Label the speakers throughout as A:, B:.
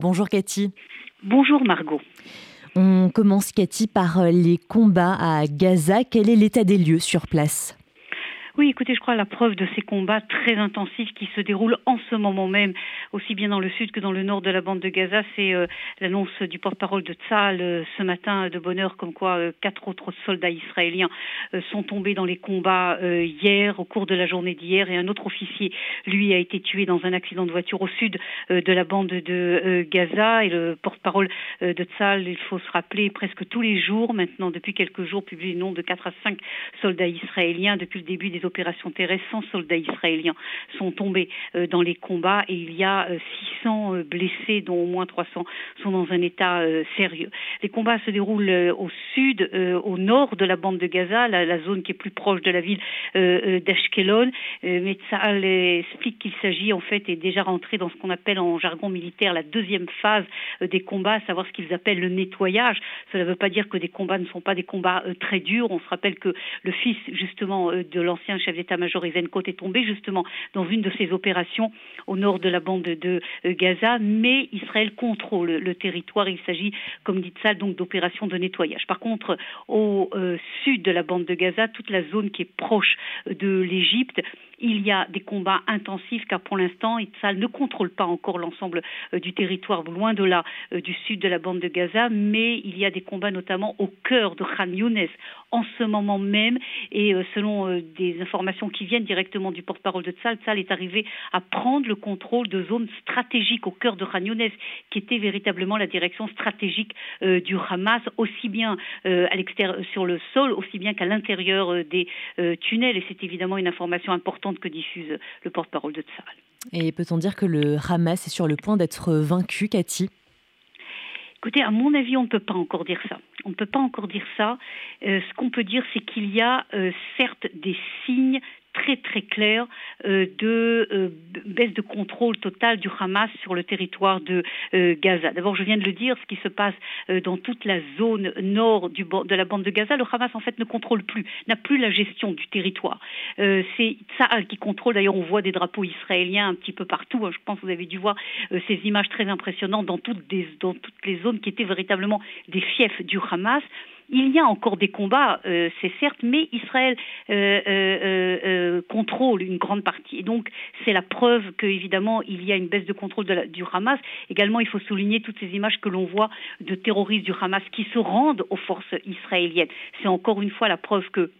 A: Bonjour Cathy.
B: Bonjour Margot.
A: On commence Cathy par les combats à Gaza. Quel est l'état des lieux sur place?
B: Oui, écoutez, je crois la preuve de ces combats très intensifs qui se déroulent en ce moment même, aussi bien dans le sud que dans le nord de la bande de Gaza, c'est euh, l'annonce du porte-parole de Tzal euh, ce matin de bonne heure, comme quoi euh, quatre autres soldats israéliens sont tombés dans les combats hier, au cours de la journée d'hier, et un autre officier, lui, a été tué dans un accident de voiture au sud de la bande de Gaza. Et le porte-parole de Tzal, il faut se rappeler, presque tous les jours, maintenant depuis quelques jours, publie le nom de quatre à cinq soldats israéliens depuis le début des opération terrestre, 100 soldats israéliens sont tombés euh, dans les combats et il y a 600 euh, euh, blessés, dont au moins 300 sont dans un état sérieux. Les combats se déroulent au sud, au nord de la bande de Gaza, la, zone qui est plus proche de la ville d'Ashkelon. mais Tzahal explique qu'il s'agit en fait et déjà rentré dans ce qu'on appelle en jargon militaire la deuxième phase des combats, à savoir ce qu'ils appellent le nettoyage. Cela ne veut pas dire que des combats ne sont pas des combats très durs. On se rappelle que le fils justement de l'ancien chef d'état-major Eisenkot est tombé justement dans une de ces opérations au nord de la bande de euh, Gaza, mais Israël contrôle le territoire. Il s'agit, comme dit ça, donc d'opérations de nettoyage. Par contre, au euh, sud de la bande de Gaza, toute la zone qui est proche de l'Égypte, il y a des combats intensifs car pour l'instant, Israël ne contrôle pas encore l'ensemble euh, du territoire, loin de là, du sud de la bande de Gaza, mais il y a des combats notamment au cœur de Khan Younes en ce moment même. Et selon des informations qui viennent directement du porte-parole de Tzal, Tzal est arrivé à prendre le contrôle de zones stratégiques au cœur de Khan qui était véritablement la direction stratégique euh, du Hamas, aussi bien euh, à l'extérieur sur le sol, aussi bien qu'à l'intérieur euh, des tunnels. Et c'est évidemment une information importante que diffuse le porte-parole de Tzal.
A: Et peut-on dire que le Hamas est sur le point d'être vaincu, Cathy?
B: Écoutez, à mon avis, on ne peut pas encore dire ça. On ne peut pas encore dire ça. ce qu'on peut dire, c'est qu'il y a certes des signes très très clair euh, de euh, baisse de contrôle total du Hamas sur le territoire de euh, Gaza. D'abord, je viens de le dire, ce qui se passe dans toute la zone nord de la bande de Gaza, le Hamas en fait ne contrôle plus, n'a plus la gestion du territoire. C'est Tsahal qui contrôle. D'ailleurs, on voit des drapeaux israéliens un petit peu partout. Je pense que vous avez dû voir ces images très impressionnantes dans toutes les zones qui étaient véritablement des fiefs du Hamas. Il y a encore des combats, euh, c'est certes, mais Israël euh, euh, contrôle une grande partie. Donc, c'est la preuve qu'évidemment, il y a une baisse de contrôle du Hamas. Également, il faut souligner toutes ces images que l'on voit de terroristes du Hamas qui se rendent aux forces israéliennes. C'est encore une fois la preuve que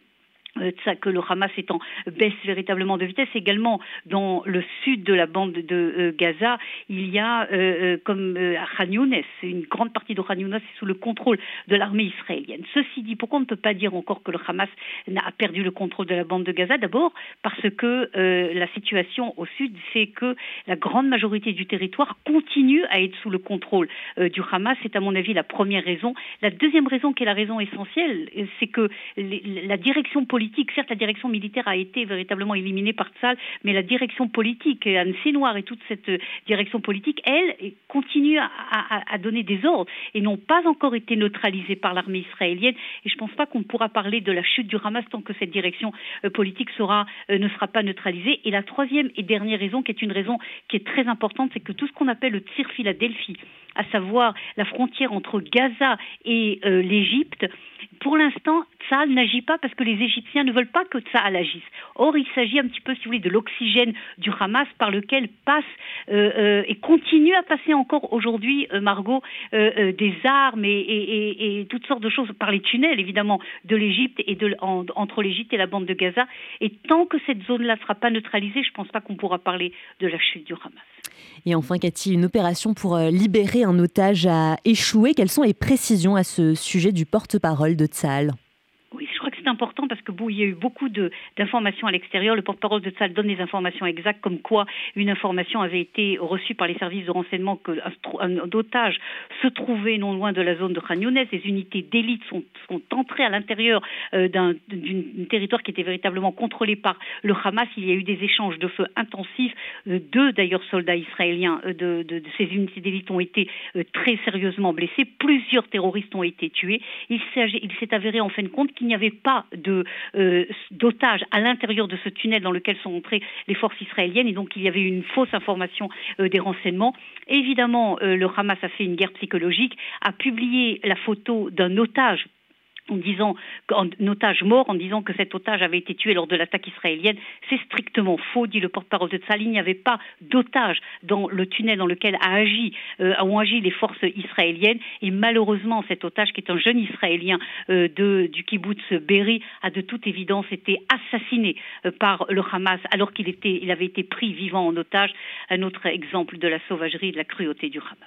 B: que le Hamas étant baisse véritablement de vitesse. Également, dans le sud de la bande de euh, Gaza, il y a, euh, comme à Khan Younes, une grande partie de Khan Younes est sous le contrôle de l'armée israélienne. Ceci dit, pourquoi on ne peut pas dire encore que le Hamas a perdu le contrôle de la bande de Gaza? D'abord parce que la situation au sud, c'est que la grande majorité du territoire continue à être sous le contrôle du Hamas. C'est à mon avis la première raison. La deuxième raison, qui est la raison essentielle, c'est que la direction politique Certes, la direction militaire a été véritablement éliminée par Tzal, mais la direction politique, Anne Sénoir et toute cette euh, direction politique, elle, continue à, donner des ordres et n'ont pas encore été neutralisées par l'armée israélienne. Et je ne pense pas qu'on pourra parler de la chute du Hamas tant que cette direction euh, politique sera, euh, ne sera pas neutralisée. Et la troisième et dernière raison, qui est une raison qui est très importante, c'est que tout ce qu'on appelle le tir Philadelphie, à savoir la frontière entre Gaza et l'Égypte, pour l'instant, Tsahal n'agit pas parce que les Égyptiens ne veulent pas que Tsahal agisse. Or, il s'agit un petit peu, si vous voulez, de l'oxygène du Hamas par lequel passe euh, euh, et continue à passer encore aujourd'hui, euh, Margot, des armes et, toutes sortes de choses par les tunnels, évidemment, de l'Égypte et entre l'Égypte et la bande de Gaza. Et tant que cette zone-là ne sera pas neutralisée, je ne pense pas qu'on pourra parler de la chute du Hamas.
A: Et enfin, Cathy, une opération pour libérer un otage a échoué. Quelles sont les précisions à ce sujet du porte-parole de Tzal
B: important parce que bon, il y a eu beaucoup d'informations à l'extérieur. Le porte-parole de Tzal donne des informations exactes, comme quoi une information avait été reçue par les services de renseignement qu'un un otage se trouvait non loin de la zone de Khan Younes. Des unités d'élite sont, sont, entrées à l'intérieur euh, d'un territoire qui était véritablement contrôlé par le Hamas. Il y a eu des échanges de feu intensifs. Euh, deux, d'ailleurs, soldats israéliens euh, de, de, ces unités d'élite ont été très sérieusement blessés. Plusieurs terroristes ont été tués. Il s'est avéré en fin de compte qu'il n'y avait pas de d'otages à l'intérieur de ce tunnel dans lequel sont entrées les forces israéliennes et donc il y avait une fausse information des renseignements. Évidemment, le Hamas a fait une guerre psychologique, a publié la photo d'un otage en disant qu'un otage mort, en disant que cet otage avait été tué lors de l'attaque israélienne. C'est strictement faux, dit le porte-parole de Tzal. Il n'y avait pas d'otage dans le tunnel dans lequel euh, ont agi les forces israéliennes. Et malheureusement, cet otage, qui est un jeune Israélien euh, du kibbutz Berry, a de toute évidence été assassiné euh, par le Hamas alors qu'il il avait été pris vivant en otage. Un autre exemple de la sauvagerie et de la cruauté du Hamas.